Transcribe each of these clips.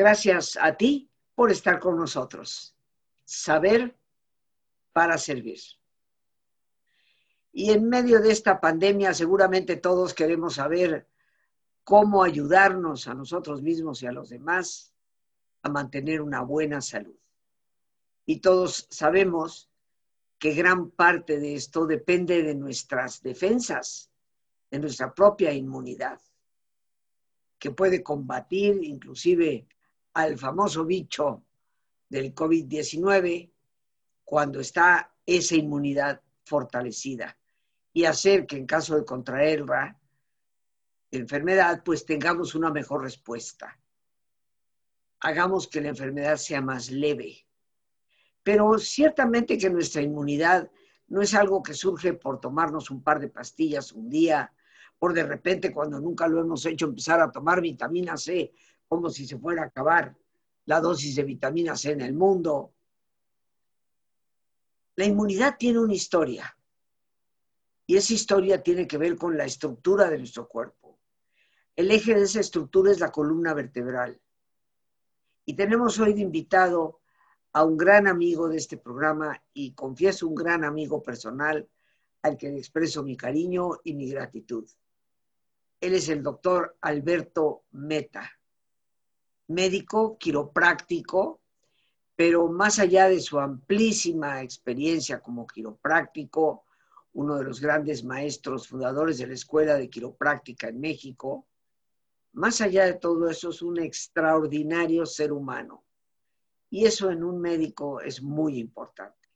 Gracias a ti por estar con nosotros. Saber para servir. Y en medio de esta pandemia seguramente todos queremos saber cómo ayudarnos a nosotros mismos y a los demás a mantener una buena salud. Y todos sabemos que gran parte de esto depende de nuestras defensas, de nuestra propia inmunidad, que puede combatir inclusive al famoso bicho del COVID-19 cuando está esa inmunidad fortalecida y hacer que en caso de contraer la enfermedad, pues tengamos una mejor respuesta. Hagamos que la enfermedad sea más leve. Pero ciertamente que nuestra inmunidad no es algo que surge por tomarnos un par de pastillas un día, por de repente cuando nunca lo hemos hecho empezar a tomar vitamina C como si se fuera a acabar la dosis de vitamina C en el mundo. La inmunidad tiene una historia y esa historia tiene que ver con la estructura de nuestro cuerpo. El eje de esa estructura es la columna vertebral. Y tenemos hoy de invitado a un gran amigo de este programa y confieso un gran amigo personal al que le expreso mi cariño y mi gratitud. Él es el doctor Alberto Meta, médico quiropráctico, pero más allá de su amplísima experiencia como quiropráctico, uno de los grandes maestros fundadores de la Escuela de Quiropráctica en México, más allá de todo eso es un extraordinario ser humano. Y eso en un médico es muy importante.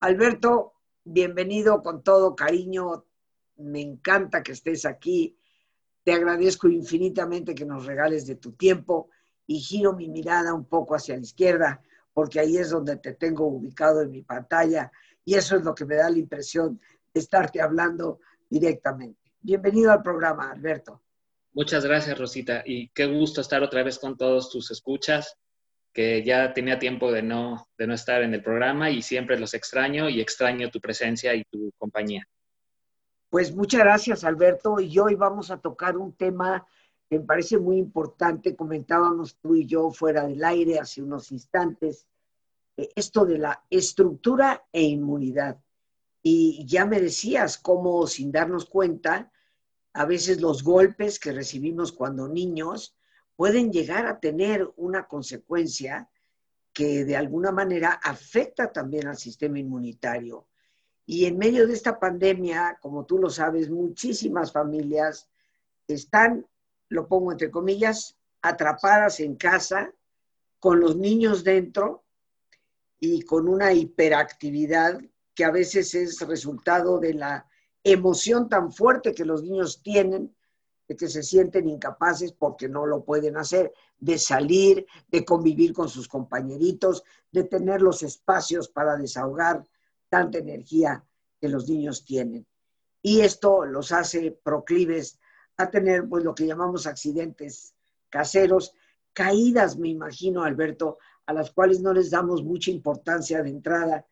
Alberto, bienvenido con todo cariño. Me encanta que estés aquí. Te agradezco infinitamente que nos regales de tu tiempo y giro mi mirada un poco hacia la izquierda porque ahí es donde te tengo ubicado en mi pantalla y eso es lo que me da la impresión de estarte hablando directamente. Bienvenido al programa, Alberto. Muchas gracias, Rosita, y qué gusto estar otra vez con todos tus escuchas, que ya tenía tiempo de no, de no estar en el programa y siempre los extraño y extraño tu presencia y tu compañía. Pues muchas gracias, Alberto, y hoy vamos a tocar un tema que me parece muy importante, comentábamos tú y yo fuera del aire hace unos instantes, esto de la estructura e inmunidad. Y ya me decías cómo sin darnos cuenta, a veces los golpes que recibimos cuando niños pueden llegar a tener una consecuencia que de alguna manera afecta también al sistema inmunitario. Y en medio de esta pandemia, como tú lo sabes, muchísimas familias están, lo pongo entre comillas, atrapadas en casa con los niños dentro y con una hiperactividad que a veces es resultado de la emoción tan fuerte que los niños tienen, de que se sienten incapaces porque no lo pueden hacer, de salir, de convivir con sus compañeritos, de tener los espacios para desahogar tanta energía que los niños tienen. Y esto los hace proclives a tener pues lo que llamamos accidentes caseros, caídas, me imagino, Alberto, a las cuales no les damos mucha importancia de entrada,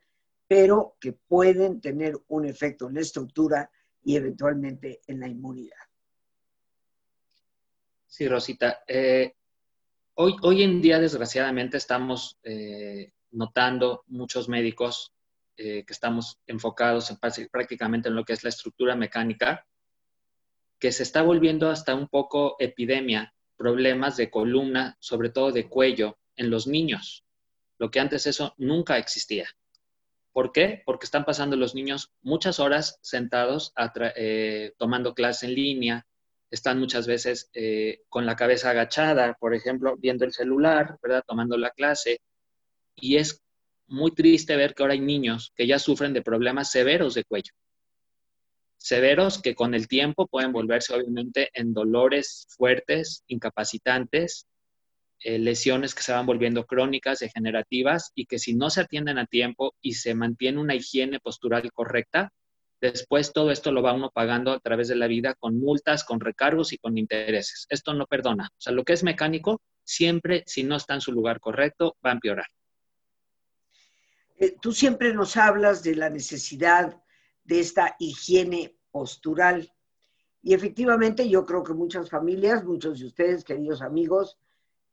pero que pueden tener un efecto en la estructura y eventualmente en la inmunidad. Sí, Rosita. Eh, hoy, hoy en día, desgraciadamente, estamos eh, notando muchos médicos eh, que estamos enfocados en, prácticamente en lo que es la estructura mecánica, que se está volviendo hasta un poco epidemia, problemas de columna, sobre todo de cuello, en los niños, lo que antes eso nunca existía. ¿Por qué? Porque están pasando los niños muchas horas sentados eh, tomando clase en línea, están muchas veces eh, con la cabeza agachada, por ejemplo, viendo el celular, ¿verdad? Tomando la clase. Y es muy triste ver que ahora hay niños que ya sufren de problemas severos de cuello. Severos que con el tiempo pueden volverse obviamente en dolores fuertes, incapacitantes eh, lesiones que se van volviendo crónicas, degenerativas y que si no se atienden a tiempo y se mantiene una higiene postural correcta, después todo esto lo va uno pagando a través de la vida con multas, con recargos y con intereses. Esto no perdona. O sea, lo que es mecánico, siempre, si no está en su lugar correcto, va a empeorar. Eh, tú siempre nos hablas de la necesidad de esta higiene postural. Y efectivamente yo creo que muchas familias, muchos de ustedes, queridos amigos,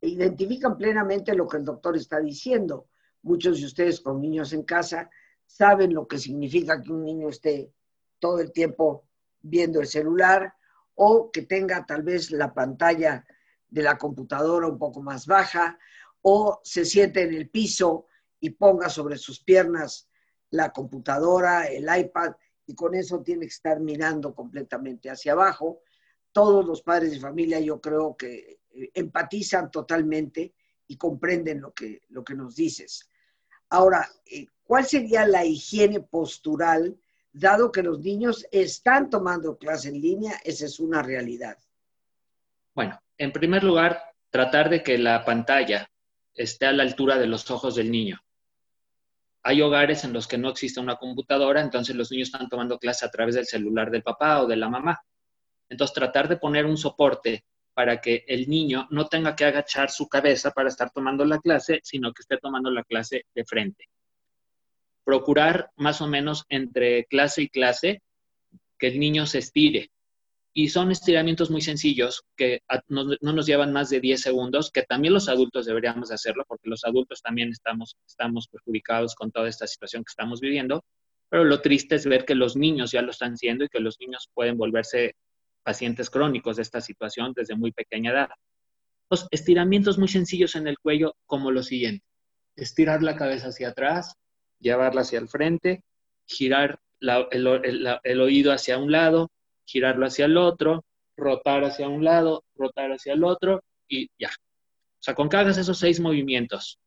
identifican plenamente lo que el doctor está diciendo. Muchos de ustedes con niños en casa saben lo que significa que un niño esté todo el tiempo viendo el celular o que tenga tal vez la pantalla de la computadora un poco más baja o se siente en el piso y ponga sobre sus piernas la computadora, el iPad y con eso tiene que estar mirando completamente hacia abajo. Todos los padres de familia yo creo que eh, empatizan totalmente y comprenden lo que, lo que nos dices. Ahora, eh, ¿cuál sería la higiene postural, dado que los niños están tomando clase en línea? Esa es una realidad. Bueno, en primer lugar, tratar de que la pantalla esté a la altura de los ojos del niño. Hay hogares en los que no existe una computadora, entonces los niños están tomando clase a través del celular del papá o de la mamá. Entonces, tratar de poner un soporte para que el niño no tenga que agachar su cabeza para estar tomando la clase, sino que esté tomando la clase de frente. Procurar más o menos entre clase y clase que el niño se estire. Y son estiramientos muy sencillos que no, nos llevan más de 10 segundos, que también los adultos deberíamos hacerlo, porque los adultos también estamos, estamos perjudicados con toda esta situación que estamos viviendo. Pero lo triste es ver que los niños ya lo están haciendo y que los niños pueden volverse pacientes crónicos de esta situación desde muy pequeña edad. Los estiramientos muy sencillos en el cuello, como lo siguiente. Estirar la cabeza hacia atrás, llevarla hacia el frente, girar el, oído hacia un lado, girarlo hacia el otro, rotar hacia un lado, rotar hacia el otro y ya. O sea, con que hagas esos seis movimientos,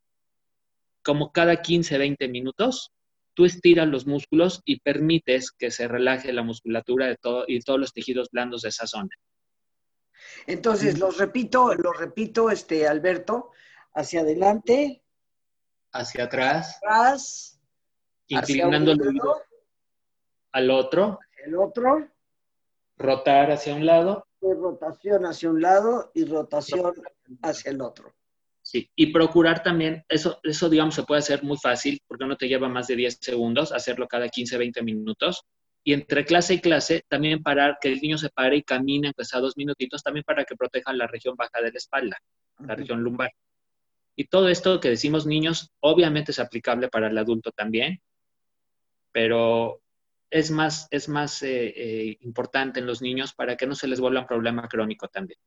como cada 15, 20 minutos, tú estiras los músculos y permites que se relaje la musculatura de todo y todos los tejidos blandos de esa zona. Entonces, los repito, lo repito, este, Alberto, hacia adelante. Hacia atrás. Atrás. Inclinando el oído al otro. El otro. Rotar hacia un lado. rotación hacia un lado y rotación hacia el otro. Sí, y procurar también, eso, eso digamos se puede hacer muy fácil porque no te lleva más de 10 segundos, hacerlo cada 15, 20 minutos. Y entre clase y clase, también parar, que el niño se pare y camine, aunque sea dos minutitos, también para que proteja la región baja de la espalda, la región lumbar. Y todo esto que decimos niños, obviamente es aplicable para el adulto también, pero es más, es más eh, eh, importante en los niños para que no se les vuelva un problema crónico también.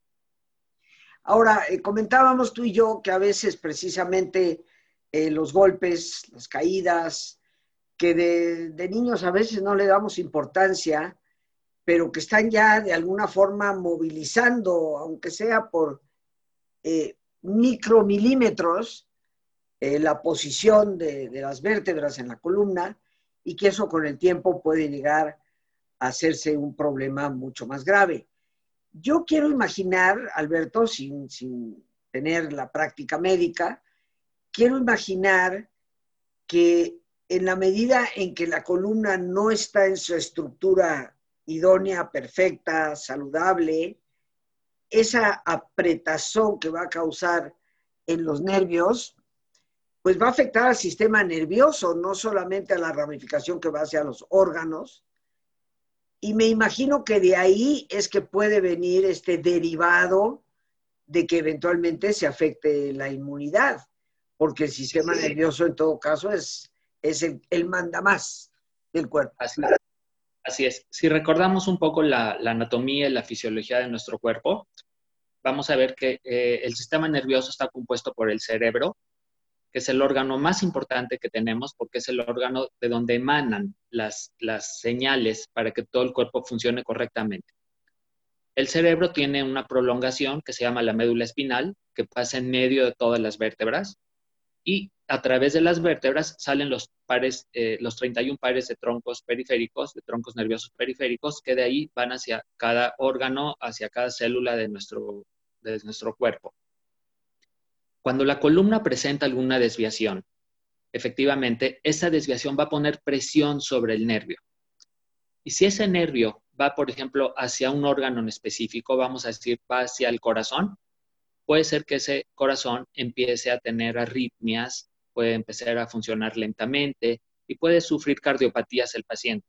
Ahora, eh, comentábamos tú y yo que a veces precisamente los golpes, las caídas, que de, niños a veces no le damos importancia, pero que están ya de alguna forma movilizando, aunque sea por micromilímetros, la posición de, de las vértebras en la columna y que eso con el tiempo puede llegar a hacerse un problema mucho más grave. Yo quiero imaginar, Alberto, sin, tener la práctica médica, quiero imaginar que en la medida en que la columna no está en su estructura idónea, perfecta, saludable, esa apretazón que va a causar en los nervios, pues va a afectar al sistema nervioso, no solamente a la ramificación que va hacia los órganos, y me imagino que de ahí es que puede venir este derivado de que eventualmente se afecte la inmunidad, porque el sistema nervioso en todo caso es, es el, el manda más del cuerpo. Así, es. Si recordamos un poco la, anatomía y la fisiología de nuestro cuerpo, vamos a ver que eh, el sistema nervioso está compuesto por el cerebro, que es el órgano más importante que tenemos porque es el órgano de donde emanan las, las señales para que todo el cuerpo funcione correctamente. El cerebro tiene una prolongación que se llama la médula espinal, que pasa en medio de todas las vértebras y a través de las vértebras salen los pares, eh, los 31 pares de troncos periféricos, de troncos nerviosos periféricos, que de ahí van hacia cada órgano, hacia cada célula de nuestro, de nuestro cuerpo. Cuando la columna presenta alguna desviación, efectivamente, esa desviación va a poner presión sobre el nervio. Y si ese nervio va, por ejemplo, hacia un órgano en específico, vamos a decir, va hacia el corazón, puede ser que ese corazón empiece a tener arritmias, puede empezar a funcionar lentamente y puede sufrir cardiopatías el paciente.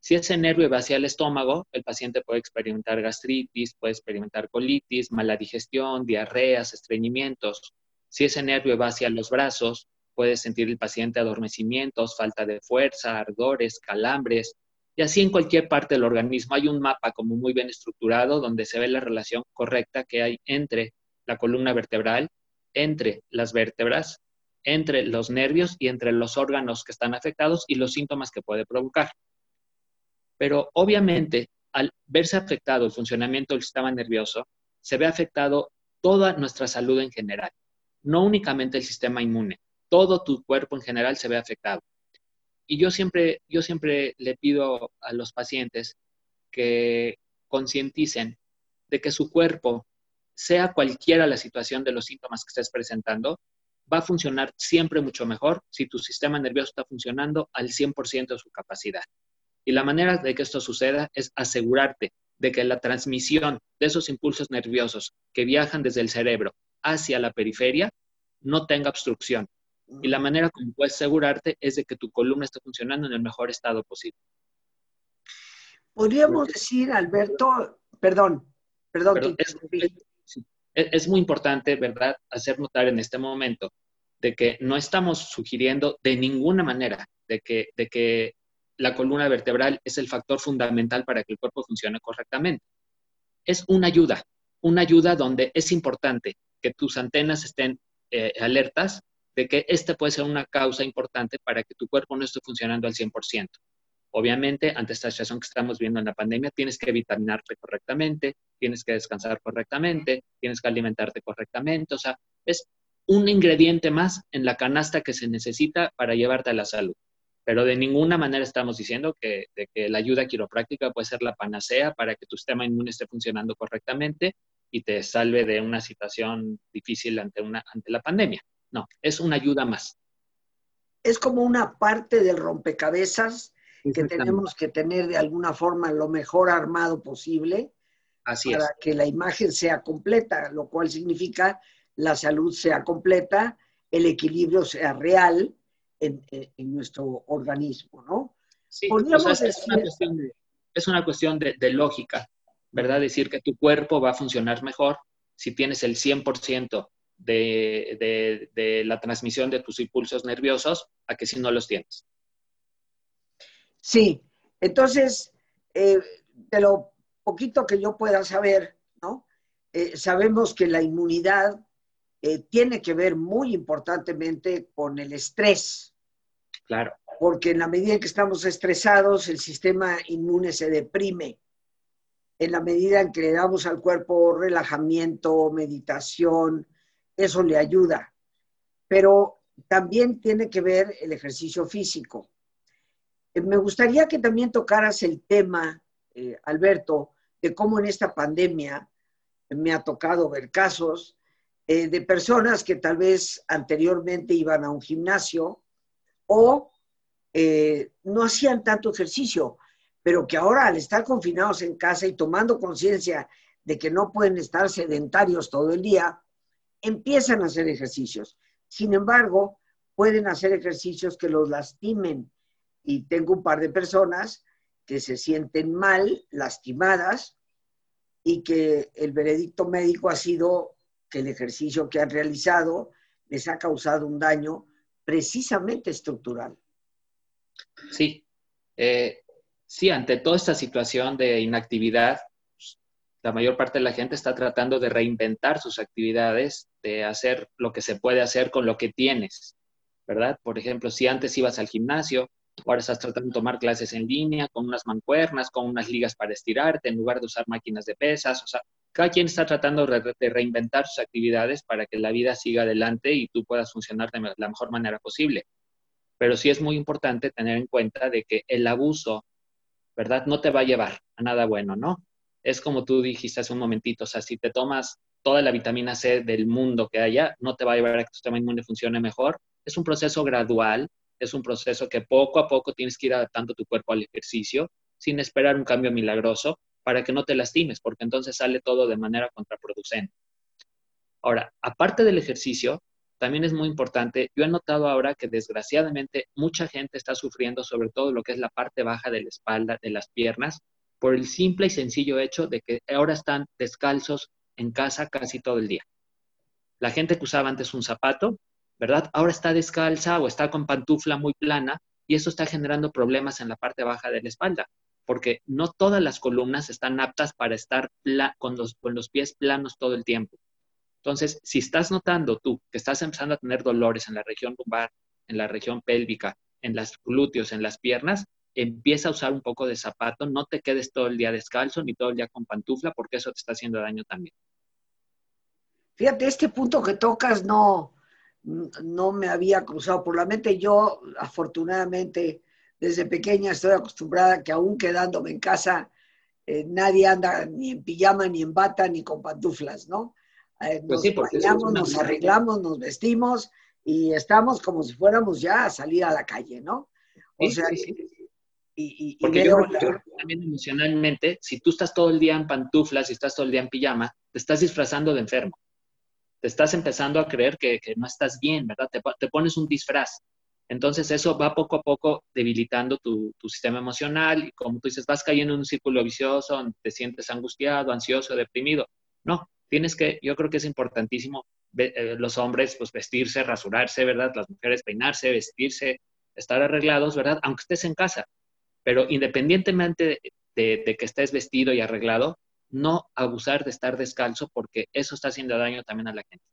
Si ese nervio va hacia el estómago, el paciente puede experimentar gastritis, puede experimentar colitis, mala digestión, diarreas, estreñimientos. Si ese nervio va hacia los brazos, puede sentir el paciente adormecimientos, falta de fuerza, ardores, calambres. Y así en cualquier parte del organismo hay un mapa como muy bien estructurado donde se ve la relación correcta que hay entre la columna vertebral, entre las vértebras, entre los nervios y entre los órganos que están afectados y los síntomas que puede provocar. Pero obviamente, al verse afectado el funcionamiento del sistema nervioso, se ve afectado toda nuestra salud en general, no únicamente el sistema inmune, todo tu cuerpo en general se ve afectado. Y yo siempre, yo siempre le pido a los pacientes que concienticen de que su cuerpo, sea cualquiera la situación de los síntomas que estés presentando, va a funcionar siempre mucho mejor si tu sistema nervioso está funcionando al 100% de su capacidad. Y la manera de que esto suceda es asegurarte de que la transmisión de esos impulsos nerviosos que viajan desde el cerebro hacia la periferia no tenga obstrucción. Y la manera como puedes asegurarte es de que tu columna esté funcionando en el mejor estado posible. Podríamos decir, Alberto, perdón, perdón. es, muy importante, ¿verdad?, hacer notar en este momento de que no estamos sugiriendo de ninguna manera de que, de que la columna vertebral es el factor fundamental para que el cuerpo funcione correctamente. Es una ayuda, una ayuda donde es importante que tus antenas estén eh, alertas de que esta puede ser una causa importante para que tu cuerpo no esté funcionando al 100%. Obviamente, ante esta situación que estamos viendo en la pandemia, tienes que vitaminarte correctamente, tienes que descansar correctamente, tienes que alimentarte correctamente. O sea, es un ingrediente más en la canasta que se necesita para llevarte a la salud pero de ninguna manera estamos diciendo que, la ayuda quiropráctica puede ser la panacea para que tu sistema inmune esté funcionando correctamente y te salve de una situación difícil ante, una, ante la pandemia. No, es una ayuda más. Es como una parte del rompecabezas que tenemos que tener de alguna forma lo mejor armado posible Así para que la imagen sea completa, lo cual significa la salud sea completa, el equilibrio sea real en, nuestro organismo, ¿no? Sí, es, una cuestión, de, lógica, ¿verdad? Decir que tu cuerpo va a funcionar mejor si tienes el 100% de, de, la transmisión de tus impulsos nerviosos a que si no los tienes. Sí, entonces, eh, de lo poquito que yo pueda saber, ¿no? Eh, sabemos que la inmunidad eh, tiene que ver muy importantemente con el estrés. Claro. Porque en la medida en que estamos estresados, el sistema inmune se deprime. En la medida en que le damos al cuerpo relajamiento, meditación, eso le ayuda. Pero también tiene que ver el ejercicio físico. Eh, me gustaría que también tocaras el tema, eh, Alberto, de cómo en esta pandemia me ha tocado ver casos eh, de personas que tal vez anteriormente iban a un gimnasio o eh, no hacían tanto ejercicio, pero que ahora al estar confinados en casa y tomando conciencia de que no pueden estar sedentarios todo el día, empiezan a hacer ejercicios. Sin embargo, pueden hacer ejercicios que los lastimen. Y tengo un par de personas que se sienten mal, lastimadas, y que el veredicto médico ha sido que el ejercicio que han realizado les ha causado un daño precisamente estructural. Sí, eh, sí, ante toda esta situación de inactividad, pues, la mayor parte de la gente está tratando de reinventar sus actividades, de hacer lo que se puede hacer con lo que tienes, ¿verdad? Por ejemplo, si antes ibas al gimnasio, ahora estás tratando de tomar clases en línea con unas mancuernas, con unas ligas para estirarte, en lugar de usar máquinas de pesas, o sea, cada quien está tratando de reinventar sus actividades para que la vida siga adelante y tú puedas funcionar de la mejor manera posible. Pero sí es muy importante tener en cuenta de que el abuso, ¿verdad? No te va a llevar a nada bueno, ¿no? Es como tú dijiste hace un momentito, o sea, si te tomas toda la vitamina C del mundo que haya, no te va a llevar a que tu sistema inmune funcione mejor. Es un proceso gradual, es un proceso que poco a poco tienes que ir adaptando tu cuerpo al ejercicio sin esperar un cambio milagroso para que no te lastimes, porque entonces sale todo de manera contraproducente. Ahora, aparte del ejercicio, también es muy importante. Yo he notado ahora que desgraciadamente mucha gente está sufriendo sobre todo lo que es la parte baja de la espalda, de las piernas, por el simple y sencillo hecho de que ahora están descalzos en casa casi todo el día. La gente que usaba antes un zapato, ¿verdad? Ahora está descalza o está con pantufla muy plana y eso está generando problemas en la parte baja de la espalda, porque no todas las columnas están aptas para estar con, los, con los pies planos todo el tiempo. Entonces, si estás notando tú que estás empezando a tener dolores en la región lumbar, en la región pélvica, en las glúteos, en las piernas, empieza a usar un poco de zapato, no te quedes todo el día descalzo ni todo el día con pantufla porque eso te está haciendo daño también. Fíjate, este punto que tocas no, no me había cruzado por la mente. Yo, afortunadamente, desde pequeña estoy acostumbrada que aún quedándome en casa, eh, nadie anda ni en pijama, ni en bata, ni con pantuflas, ¿no? Eh, pues nos bañamos, nos arreglamos, nos vestimos y estamos como si fuéramos ya a salir a la calle, ¿no? O sea, y, Porque yo, también emocionalmente, si tú estás todo el día en pantuflas y estás todo el día en pijama, te estás disfrazando de enfermo. Te estás empezando a creer que, no estás bien, ¿verdad? Te, pones un disfraz. Entonces eso va poco a poco debilitando tu, sistema emocional y como tú dices, vas cayendo en un círculo vicioso te sientes angustiado, ansioso, deprimido. No, tienes que, yo creo que es importantísimo eh, los hombres pues vestirse, rasurarse, ¿verdad? Las mujeres peinarse, vestirse, estar arreglados, ¿verdad? Aunque estés en casa. Pero independientemente de, que estés vestido y arreglado, no abusar de estar descalzo porque eso está haciendo daño también a la gente.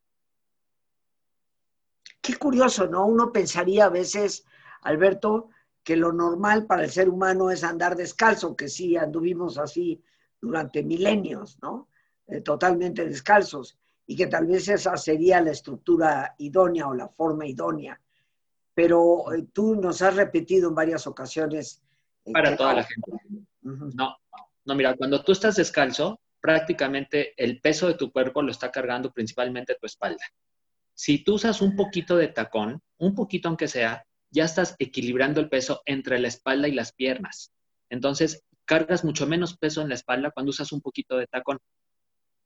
Qué curioso, ¿no? Uno pensaría a veces, Alberto, que lo normal para el ser humano es andar descalzo, que sí anduvimos así durante milenios, ¿no? Eh, totalmente descalzos, y que tal vez esa sería la estructura idónea o la forma idónea. Pero eh, tú nos has repetido en varias ocasiones para toda la gente. No, no, mira, cuando tú estás descalzo, prácticamente el peso de tu cuerpo lo está cargando principalmente tu espalda. Si tú usas un poquito de tacón, un poquito aunque sea, ya estás equilibrando el peso entre la espalda y las piernas. Entonces, cargas mucho menos peso en la espalda cuando usas un poquito de tacón.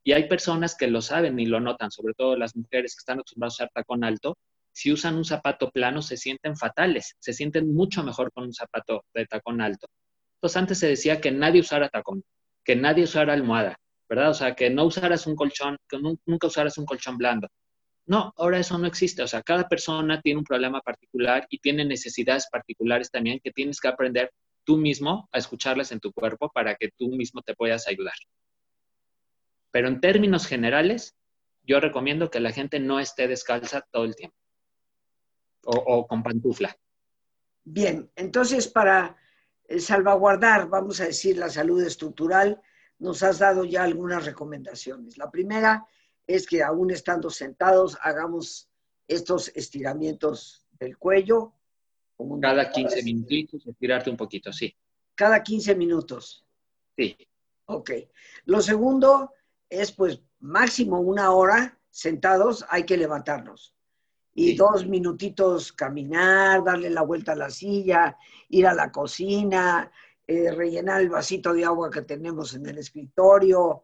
Y hay personas que lo saben y lo notan, sobre todo las mujeres que están acostumbradas a usar tacón alto, si usan un zapato plano se sienten fatales, se sienten mucho mejor con un zapato de tacón alto. Entonces antes se decía que nadie usara tacón, que nadie usara almohada, ¿verdad? O sea, que no usaras un colchón, que nunca usaras un colchón blando. No, ahora eso no existe. O sea, cada persona tiene un problema particular y tiene necesidades particulares también que tienes que aprender tú mismo a escucharlas en tu cuerpo para que tú mismo te puedas ayudar. Pero en términos generales, yo recomiendo que la gente no esté descalza todo el tiempo o, con pantufla. Bien, entonces para eh, salvaguardar, vamos a decir, la salud estructural, nos has dado ya algunas recomendaciones. La primera es que aún estando sentados hagamos estos estiramientos del cuello. Cada 15 minutos, estirarte un poquito, sí. Cada 15 minutos. Sí. Ok. Lo segundo es pues máximo una hora sentados, hay que levantarnos y dos minutitos caminar, darle la vuelta a la silla, ir a la cocina, eh, rellenar el vasito de agua que tenemos en el escritorio,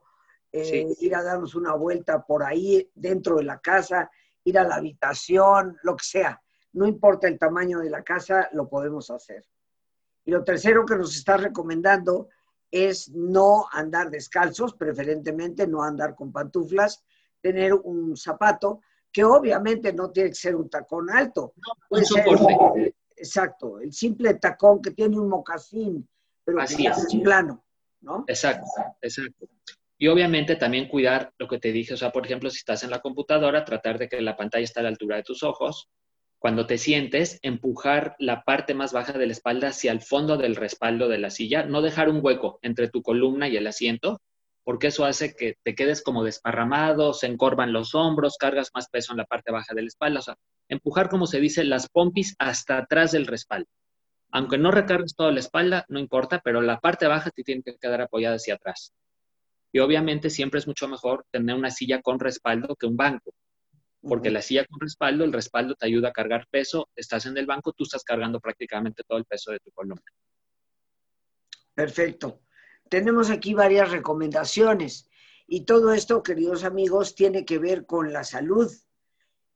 eh, ir a darnos una vuelta por ahí dentro de la casa, ir a la habitación, lo que sea. No importa el tamaño de la casa, lo podemos hacer. Y lo tercero que nos está recomendando es no andar descalzos, preferentemente no andar con pantuflas, tener un zapato que obviamente no tiene que ser un tacón alto. un soporte. exacto, el simple tacón que tiene un mocasín, pero Así es. plano, ¿no? Exacto, exacto. Y obviamente también cuidar lo que te dije, o sea, por ejemplo, si estás en la computadora, tratar de que la pantalla esté a la altura de tus ojos. Cuando te sientes, empujar la parte más baja de la espalda hacia el fondo del respaldo de la silla, no dejar un hueco entre tu columna y el asiento, porque eso hace que te quedes como desparramado, se encorvan los hombros, cargas más peso en la parte baja de la espalda, o sea, empujar, como se dice, las pompis hasta atrás del respaldo. Aunque no recargues toda la espalda, no importa, pero la parte baja te tiene que quedar apoyada hacia atrás. Y obviamente siempre es mucho mejor tener una silla con respaldo que un banco, porque la silla con respaldo, el respaldo te ayuda a cargar peso, estás en el banco, tú estás cargando prácticamente todo el peso de tu columna. Perfecto tenemos aquí varias recomendaciones y todo esto, queridos amigos, tiene que ver con la salud.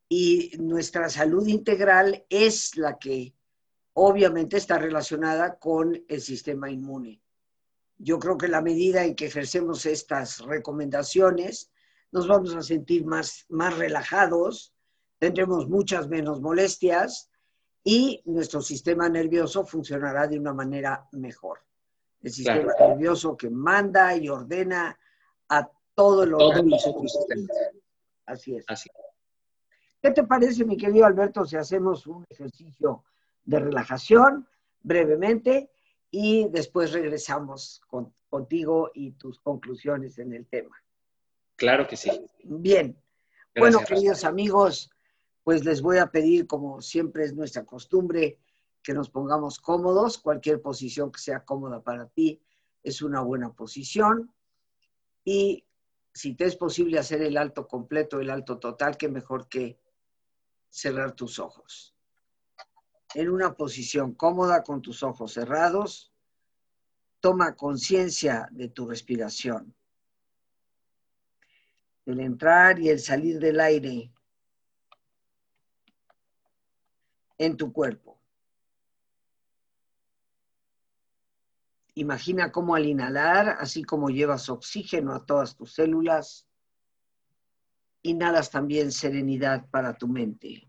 Y nuestra salud integral es la que obviamente está relacionada con el sistema inmune. Yo creo que la medida en que ejercemos estas recomendaciones, nos vamos a sentir más, más relajados, tendremos muchas menos molestias y nuestro sistema nervioso funcionará de una manera mejor. El sistema nervioso que manda y ordena a todo lo Todos Así es. ¿Qué te parece, mi querido Alberto, si hacemos un ejercicio de relajación brevemente y después regresamos contigo y tus conclusiones en el tema? Claro que sí. Bien. bueno, queridos amigos, pues les voy a pedir, como siempre es nuestra costumbre, que nos pongamos cómodos. Cualquier posición que sea cómoda para ti es una buena posición. Y si te es posible hacer el alto completo, el alto total, que mejor que cerrar tus ojos. En una posición cómoda con tus ojos cerrados, toma conciencia de tu respiración el entrar y el salir del aire en tu cuerpo. Imagina cómo al inhalar, así como llevas oxígeno a todas tus células, inhalas también serenidad para tu mente.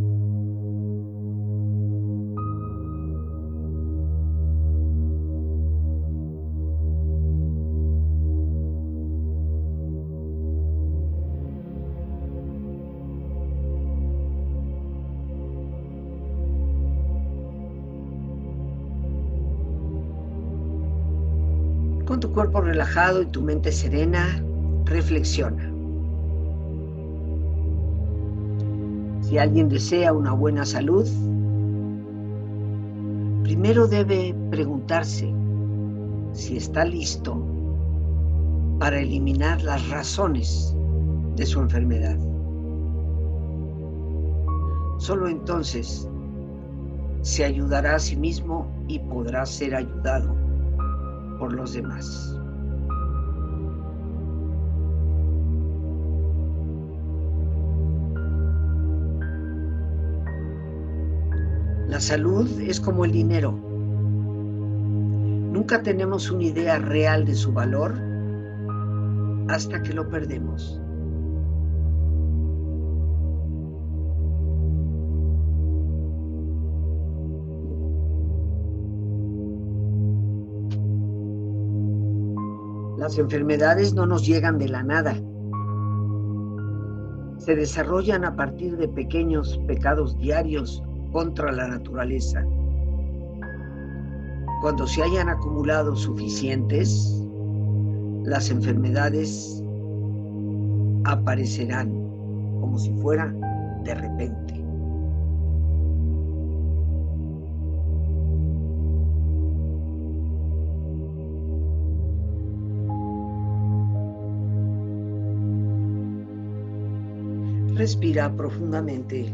Y tu mente serena, reflexiona. Si alguien desea una buena salud, primero debe preguntarse si está listo para eliminar las razones de su enfermedad. Solo entonces se ayudará a sí mismo y podrá ser ayudado por los demás. Salud es como el dinero. Nunca tenemos una idea real de su valor hasta que lo perdemos. Las enfermedades no nos llegan de la nada. Se desarrollan a partir de pequeños pecados diarios contra la naturaleza. Cuando se hayan acumulado suficientes, las enfermedades aparecerán como si fuera de repente. Respira profundamente.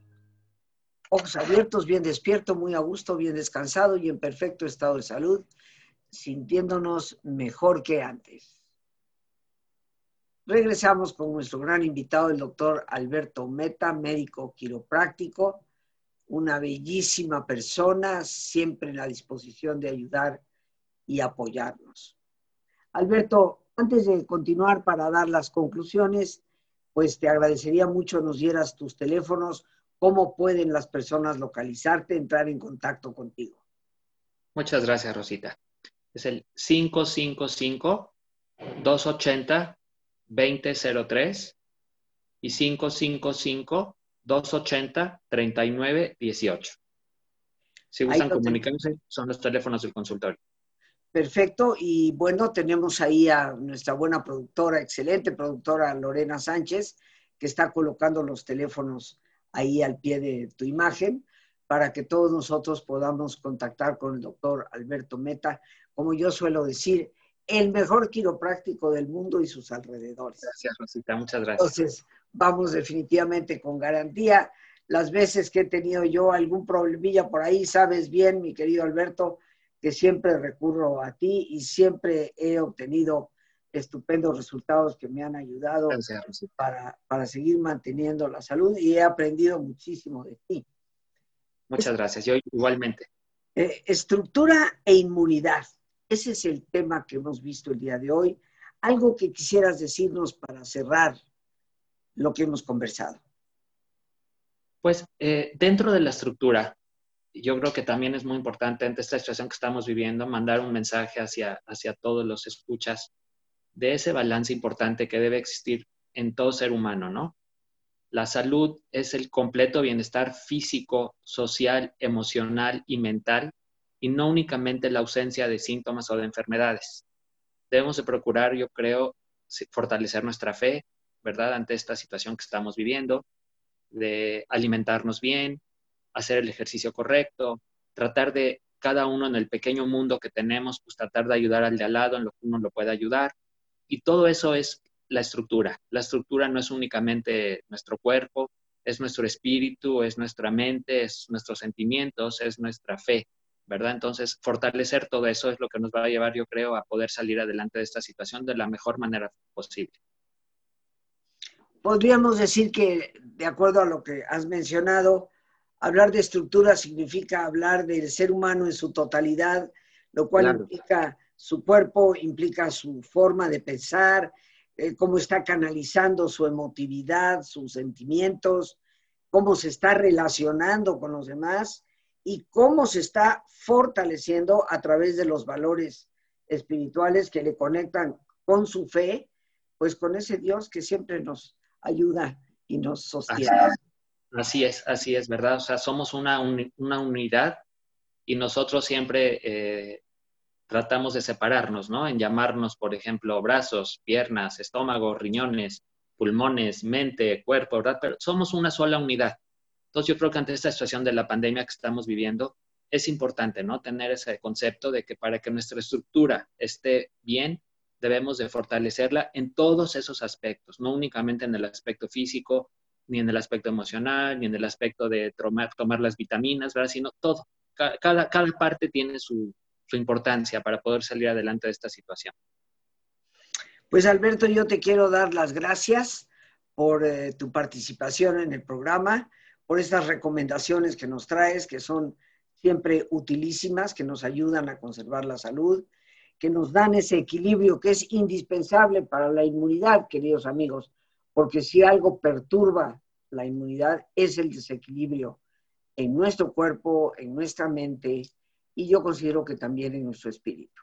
Ojos abiertos, bien despierto, muy a gusto, bien descansado y en perfecto estado de salud, sintiéndonos mejor que antes. Regresamos con nuestro gran invitado, el doctor Alberto Meta, médico quiropráctico, una bellísima persona, siempre en la disposición de ayudar y apoyarnos. Alberto, antes de continuar para dar las conclusiones, pues te agradecería mucho nos dieras tus teléfonos, cómo pueden las personas localizarte, entrar en contacto contigo. Muchas gracias, Rosita. Es el 555-280-2003 y 555-280-3918. Si gustan comunicarse, son los teléfonos del consultorio. Perfecto, y bueno, tenemos ahí a nuestra buena productora, excelente productora Lorena Sánchez, que está colocando los teléfonos ahí al pie de tu imagen para que todos nosotros podamos contactar con el doctor Alberto Meta, como yo suelo decir, el mejor quiropráctico del mundo y sus alrededores. Gracias, Rosita, muchas gracias. Entonces, vamos definitivamente con garantía. Las veces que he tenido yo algún problemilla por ahí, sabes bien, mi querido Alberto, que siempre recurro a ti y siempre he obtenido estupendos resultados que me han ayudado para, para, seguir manteniendo la salud y he aprendido muchísimo de ti. Muchas gracias, yo igualmente. Eh, estructura e inmunidad, ese es el tema que hemos visto el día de hoy. Algo que quisieras decirnos para cerrar lo que hemos conversado. Pues eh, dentro de la estructura, yo creo que también es muy importante ante esta situación que estamos viviendo, mandar un mensaje hacia, hacia todos los escuchas de ese balance importante que debe existir en todo ser humano, ¿no? La salud es el completo bienestar físico, social, emocional y mental, y no únicamente la ausencia de síntomas o de enfermedades. Debemos de procurar, yo creo, fortalecer nuestra fe, ¿verdad? Ante esta situación que estamos viviendo, de alimentarnos bien, hacer el ejercicio correcto, tratar de cada uno en el pequeño mundo que tenemos, pues tratar de ayudar al de al lado en lo que uno lo pueda ayudar. Y todo eso es la estructura. La estructura no es únicamente nuestro cuerpo, es nuestro espíritu, es nuestra mente, es nuestros sentimientos, es nuestra fe, ¿verdad? Entonces, fortalecer todo eso es lo que nos va a llevar, yo creo, a poder salir adelante de esta situación de la mejor manera posible. Podríamos decir que, de acuerdo a lo que has mencionado, Hablar de estructura significa hablar del ser humano en su totalidad, lo cual implica su cuerpo, implica su forma de pensar, eh, cómo está canalizando su emotividad, sus sentimientos, cómo se está relacionando con los demás y cómo se está fortaleciendo a través de los valores espirituales que le conectan con su fe, pues con ese Dios que siempre nos ayuda y nos sostiene. Así es, así es, ¿verdad? O sea, somos una, una unidad y nosotros siempre eh, tratamos de separarnos, ¿no? En llamarnos, por ejemplo, brazos, piernas, estómago, riñones, pulmones, mente, cuerpo, ¿verdad? Pero somos una sola unidad. Entonces yo creo que ante esta situación de la pandemia que estamos viviendo, es importante, ¿no? Tener ese concepto de que para que nuestra estructura esté bien, debemos de fortalecerla en todos esos aspectos, no únicamente en el aspecto físico, ni en el aspecto emocional, ni en el aspecto de tomar, tomar las vitaminas, ¿verdad? Sino todo. Cada, cada parte tiene su, su importancia para poder salir adelante de esta situación. Pues Alberto, yo te quiero dar las gracias por eh, tu participación en el programa, por estas recomendaciones que nos traes, que son siempre utilísimas, que nos ayudan a conservar la salud, que nos dan ese equilibrio que es indispensable para la inmunidad, queridos amigos porque si algo perturba la inmunidad es el desequilibrio en nuestro cuerpo, en nuestra mente y yo considero que también en nuestro espíritu.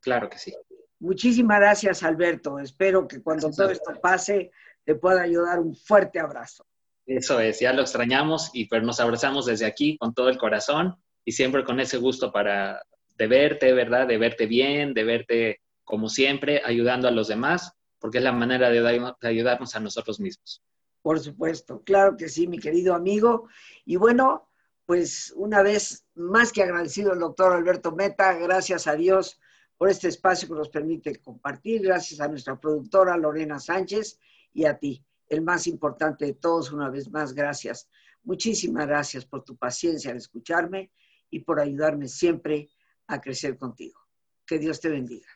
Claro que sí. Muchísimas gracias, Alberto. Espero que cuando todo esto pase te pueda ayudar un fuerte abrazo. Eso es, ya lo extrañamos y pues nos abrazamos desde aquí con todo el corazón y siempre con ese gusto para de verte, ¿verdad? De verte bien, de verte como siempre, ayudando a los demás porque es la manera de, ayudarnos a nosotros mismos. Por supuesto, claro que sí, mi querido amigo. Y bueno, pues una vez más que agradecido al doctor Alberto Meta, gracias a Dios por este espacio que nos permite compartir, gracias a nuestra productora Lorena Sánchez y a ti, el más importante de todos, una vez más, gracias. Muchísimas gracias por tu paciencia al escucharme y por ayudarme siempre a crecer contigo. Que Dios te bendiga.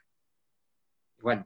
Bueno.